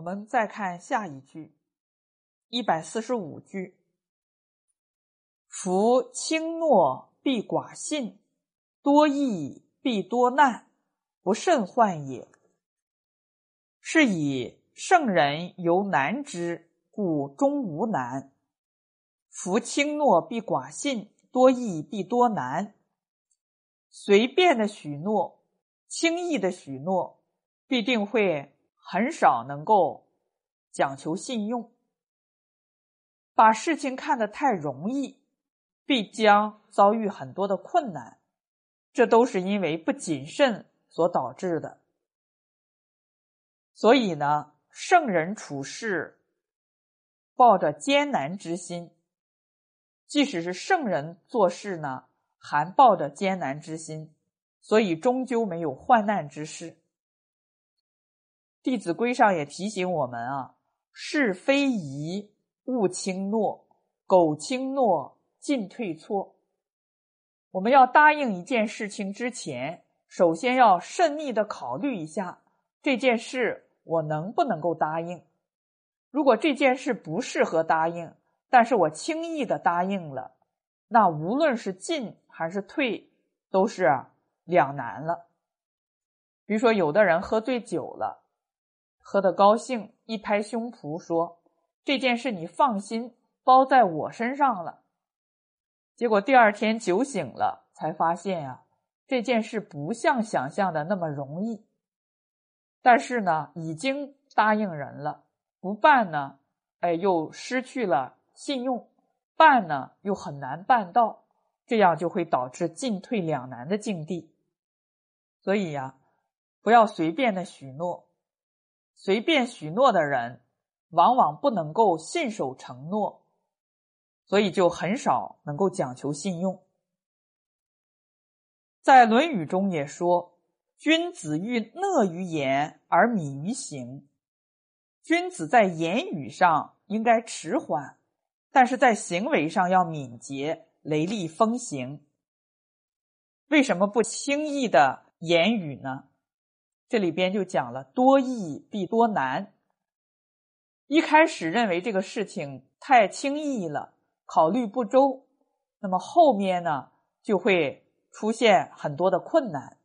我们再看下一句，一百四十五句：“夫轻诺必寡信，多易必多难，不甚患也。”是以圣人犹难之，故终无难。夫轻诺必寡信，多易必多难。随便的许诺，轻易的许诺，必定会很少能够讲求信用。把事情看得太容易，必将遭遇很多的困难。这都是因为不谨慎所导致的。所以呢，圣人处事抱着艰难之心。即使是圣人做事呢，还抱着艰难之心，所以终究没有患难之事。《弟子规》上也提醒我们啊：“是非宜勿轻诺，苟轻诺进退错。”我们要答应一件事情之前，首先要慎密的考虑一下这件事我能不能够答应。如果这件事不适合答应，但是我轻易的答应了，那无论是进还是退，都是两难了。比如说，有的人喝醉酒了，喝得高兴，一拍胸脯说：“这件事你放心，包在我身上了。”结果第二天酒醒了，才发现呀，这件事不像想象的那么容易。但是呢，已经答应人了，不办呢，哎，又失去了。信用办呢又很难办到，这样就会导致进退两难的境地。所以呀，不要随便的许诺，随便许诺的人往往不能够信守承诺，所以就很少能够讲求信用。在《论语》中也说：“君子欲讷于言而敏于行。”君子在言语上应该迟缓。但是在行为上要敏捷、雷厉风行。为什么不轻易的言语呢？这里边就讲了多易必多难。一开始认为这个事情太轻易了，考虑不周，那么后面呢就会出现很多的困难，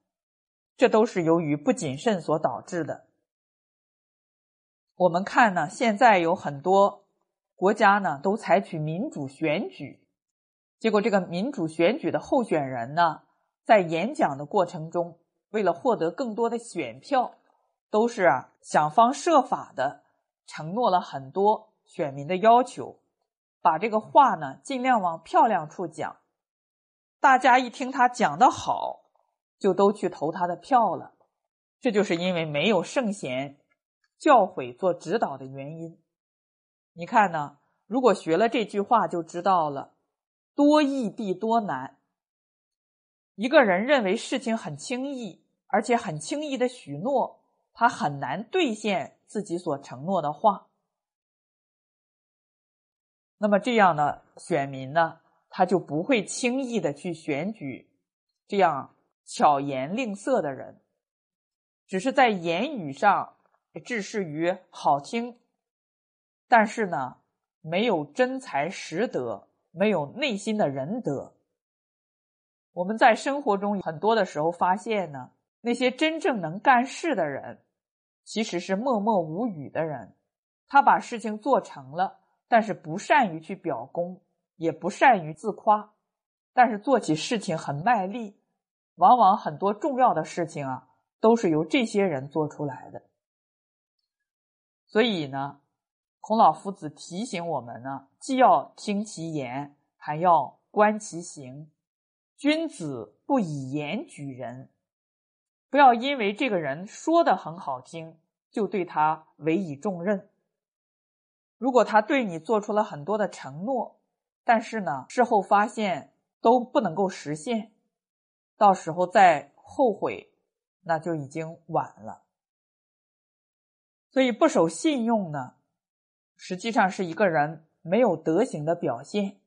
这都是由于不谨慎所导致的。我们看呢，现在有很多。国家呢都采取民主选举，结果这个民主选举的候选人呢，在演讲的过程中，为了获得更多的选票，都是想方设法的承诺了很多选民的要求，把这个话呢尽量往漂亮处讲，大家一听他讲的好，就都去投他的票了，这就是因为没有圣贤教诲做指导的原因。你看呢？如果学了这句话，就知道了，多易必多难。一个人认为事情很轻易，而且很轻易的许诺，他很难兑现自己所承诺的话。那么这样的选民呢，他就不会轻易的去选举这样巧言令色的人，只是在言语上置事于好听。但是呢，没有真才实德，没有内心的仁德。我们在生活中很多的时候发现呢，那些真正能干事的人，其实是默默无语的人。他把事情做成了，但是不善于去表功，也不善于自夸，但是做起事情很卖力。往往很多重要的事情啊，都是由这些人做出来的。所以呢。孔老夫子提醒我们呢，既要听其言，还要观其行。君子不以言举人，不要因为这个人说的很好听，就对他委以重任。如果他对你做出了很多的承诺，但是呢，事后发现都不能够实现，到时候再后悔，那就已经晚了。所以不守信用呢？实际上是一个人没有德行的表现。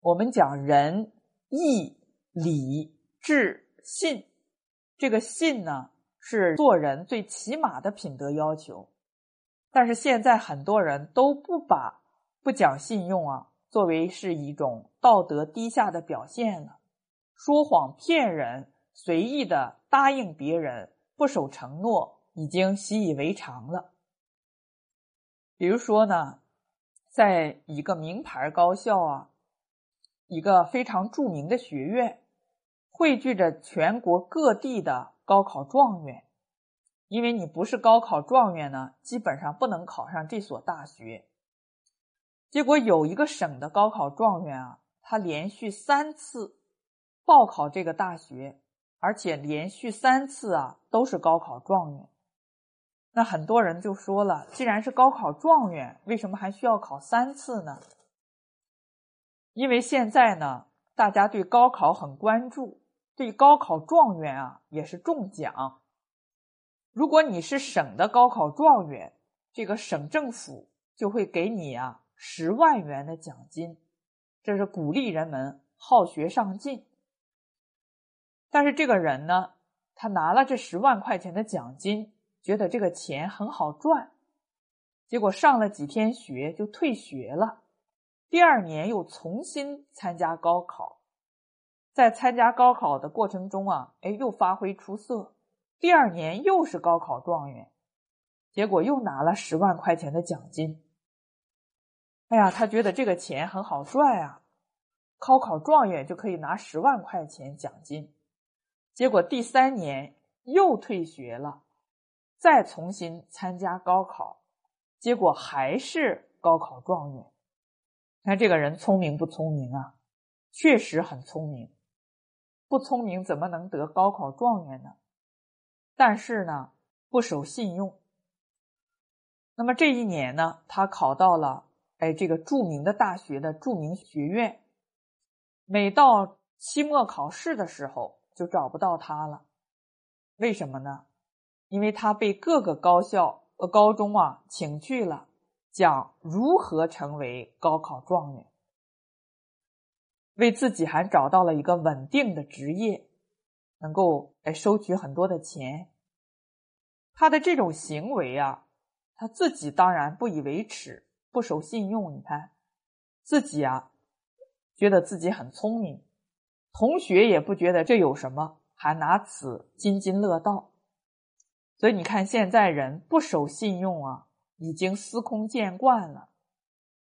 我们讲仁、义、礼、智、信，这个信呢是做人最起码的品德要求。但是现在很多人都不把不讲信用啊作为是一种道德低下的表现了，说谎骗人、随意的答应别人、不守承诺，已经习以为常了。比如说呢，在一个名牌高校啊，一个非常著名的学院，汇聚着全国各地的高考状元。因为你不是高考状元呢，基本上不能考上这所大学。结果有一个省的高考状元啊，他连续三次报考这个大学，而且连续三次啊都是高考状元。那很多人就说了，既然是高考状元，为什么还需要考三次呢？因为现在呢，大家对高考很关注，对高考状元啊也是中奖。如果你是省的高考状元，这个省政府就会给你啊十万元的奖金，这是鼓励人们好学上进。但是这个人呢，他拿了这十万块钱的奖金，觉得这个钱很好赚，结果上了几天学就退学了，第二年又重新参加高考，在参加高考的过程中啊，哎，又发挥出色。第二年又是高考状元，结果又拿了十万块钱的奖金。哎呀，他觉得这个钱很好赚啊，高考状元就可以拿十万块钱奖金。结果第三年又退学了，再重新参加高考，结果还是高考状元。看这个人聪明不聪明啊？确实很聪明，不聪明怎么能得高考状元呢？但是呢，不守信用。那么这一年呢，他考到了哎这个著名的大学的著名学院。每到期末考试的时候，就找不到他了。为什么呢？因为他被各个高校呃高中啊请去了，讲如何成为高考状元，为自己还找到了一个稳定的职业。能够来收取很多的钱，他的这种行为啊，他自己当然不以为耻，不守信用。你看，自己啊，觉得自己很聪明，同学也不觉得这有什么，还拿此津津乐道。所以你看，现在人不守信用啊，已经司空见惯了。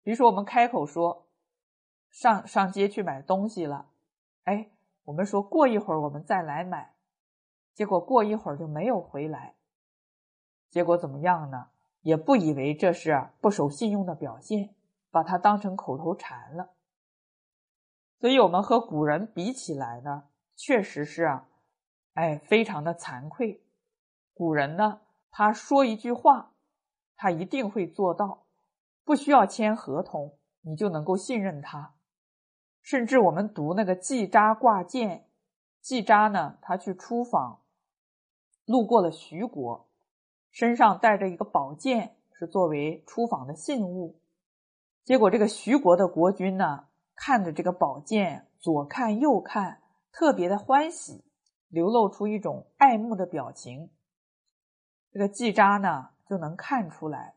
比如说，我们开口说上上街去买东西了，哎。我们说过一会儿我们再来买，结果过一会儿就没有回来，结果怎么样呢？也不以为这是不守信用的表现，把它当成口头禅了。所以，我们和古人比起来呢，确实是啊，哎，非常的惭愧。古人呢，他说一句话，他一定会做到，不需要签合同，你就能够信任他。甚至我们读那个季札挂剑，季札呢，他去出访，路过了徐国，身上带着一个宝剑，是作为出访的信物。结果这个徐国的国君呢，看着这个宝剑，左看右看，特别的欢喜，流露出一种爱慕的表情。这个季札呢，就能看出来，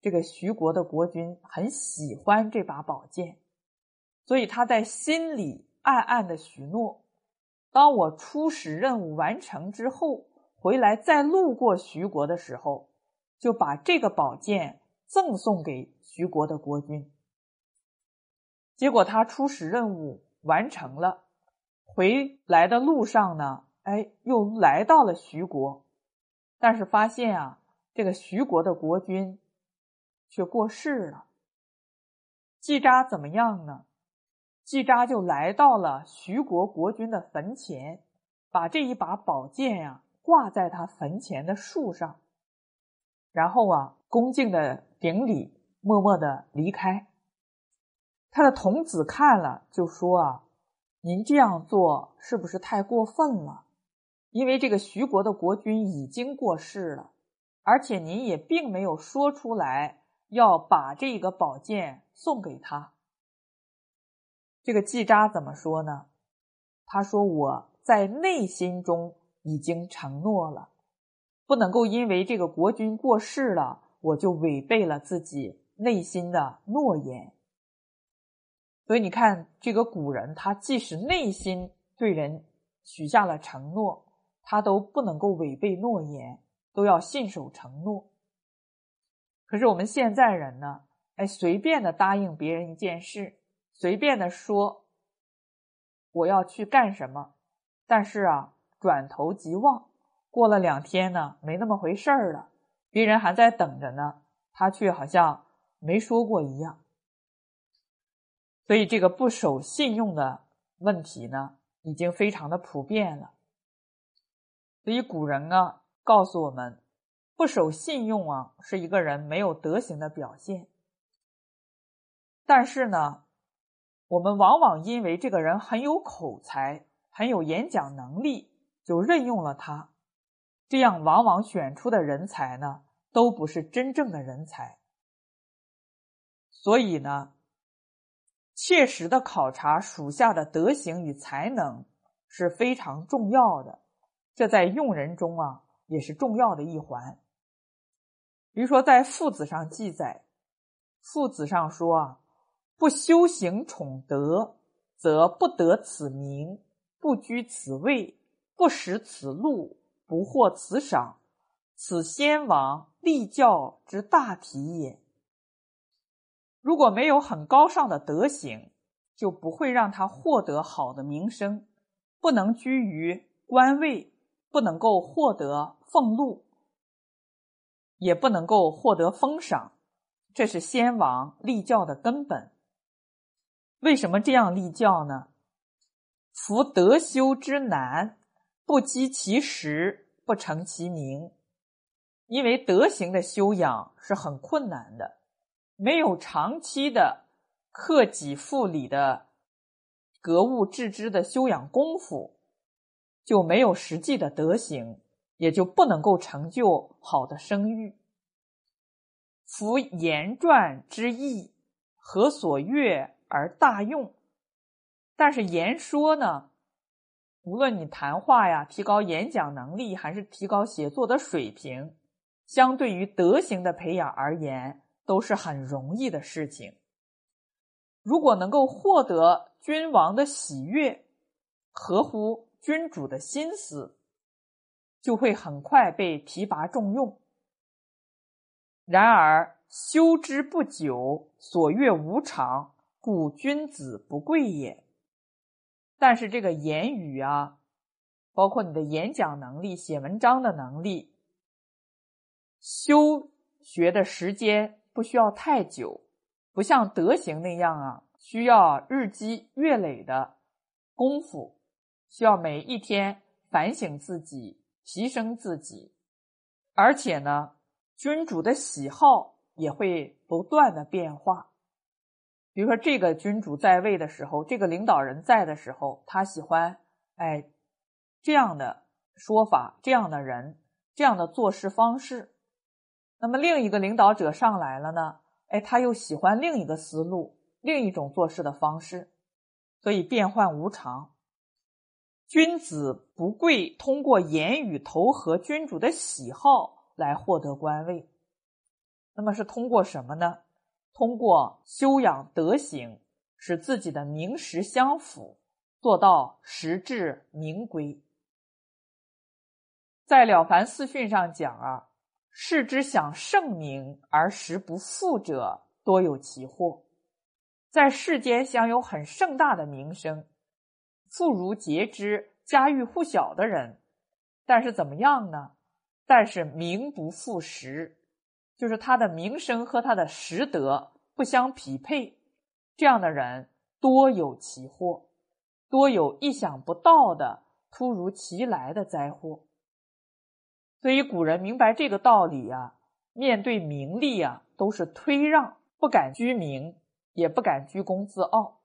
这个徐国的国君很喜欢这把宝剑。所以他在心里暗暗的许诺：当我出使任务完成之后，回来再路过徐国的时候，就把这个宝剑赠送给徐国的国君。结果他出使任务完成了，回来的路上呢，哎，又来到了徐国，但是发现啊，这个徐国的国君却过世了。季札怎么样呢？季札就来到了徐国国君的坟前，把这一把宝剑呀挂在他坟前的树上，然后啊恭敬的顶礼，默默的离开。他的童子看了就说啊：“您这样做是不是太过分了？因为这个徐国的国君已经过世了，而且您也并没有说出来要把这个宝剑送给他。”这个季札怎么说呢？他说：“我在内心中已经承诺了，不能够因为这个国君过世了，我就违背了自己内心的诺言。所以你看，这个古人他即使内心对人许下了承诺，他都不能够违背诺言，都要信守承诺。可是我们现在人呢？哎，随便的答应别人一件事，随便的说我要去干什么，但是啊，转头即忘，过了两天呢，没那么回事儿了，别人还在等着呢，他却好像没说过一样。所以，这个不守信用的问题呢，已经非常的普遍了。所以，古人啊告诉我们，不守信用啊，是一个人没有德行的表现。但是呢，我们往往因为这个人很有口才，很有演讲能力，就任用了他，这样往往选出的人才呢，都不是真正的人才。所以呢。切实的考察属下的德行与才能是非常重要的，这在用人中啊也是重要的一环。比如说，在《父子》上记载，《父子》上说啊：“不修行宠德，则不得此名；不居此位，不识此路，不获此赏。此先王立教之大体也。”如果没有很高尚的德行，就不会让他获得好的名声，不能居于官位，不能够获得俸禄，也不能够获得封赏。这是先王立教的根本。为什么这样立教呢？夫德修之难，不积其实，不成其名。因为德行的修养是很困难的。没有长期的克己复礼的格物致知的修养功夫，就没有实际的德行，也就不能够成就好的声誉。夫言传之意，何所悦而大用？但是言说呢，无论你谈话呀，提高演讲能力，还是提高写作的水平，相对于德行的培养而言。都是很容易的事情。如果能够获得君王的喜悦，合乎君主的心思，就会很快被提拔重用。然而修之不久，所悦无常，故君子不贵也。但是这个言语啊，包括你的演讲能力、写文章的能力，修学的时间。不需要太久，不像德行那样啊，需要日积月累的功夫，需要每一天反省自己、提升自己，而且呢，君主的喜好也会不断的变化。比如说，这个君主在位的时候，这个领导人在的时候，他喜欢哎这样的说法、这样的人、这样的做事方式。那么另一个领导者上来了呢？哎，他又喜欢另一个思路，另一种做事的方式，所以变幻无常。君子不贵通过言语投合君主的喜好来获得官位，那么是通过什么呢？通过修养德行，使自己的名实相符，做到实至名归。在《了凡四训》上讲啊。世之享盛名而实不富者，多有其祸。在世间享有很盛大的名声，妇孺皆知、家喻户晓的人，但是怎么样呢？但是名不副实，就是他的名声和他的实德不相匹配。这样的人多有其祸，多有意想不到的突如其来的灾祸。所以古人明白这个道理啊，面对名利啊，都是推让，不敢居名，也不敢居功自傲。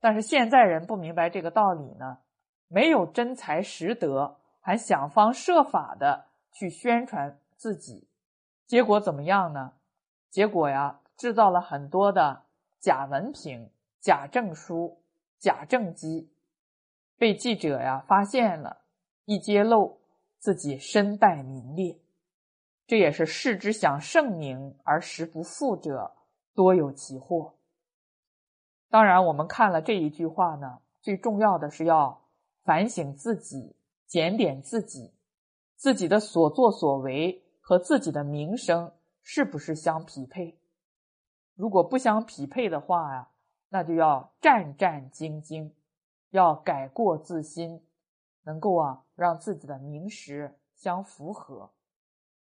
但是现在人不明白这个道理呢，没有真才实德，还想方设法的去宣传自己，结果怎么样呢？结果呀，制造了很多的假文凭、假证书、假政绩，被记者呀发现了，一揭露。自己身败名裂，这也是世之想盛名而实不富者，多有其祸。当然，我们看了这一句话呢，最重要的是要反省自己，检点自己，自己的所作所为和自己的名声是不是相匹配？如果不相匹配的话呀，那就要战战兢兢，要改过自新，能够啊让自己的名实相符合。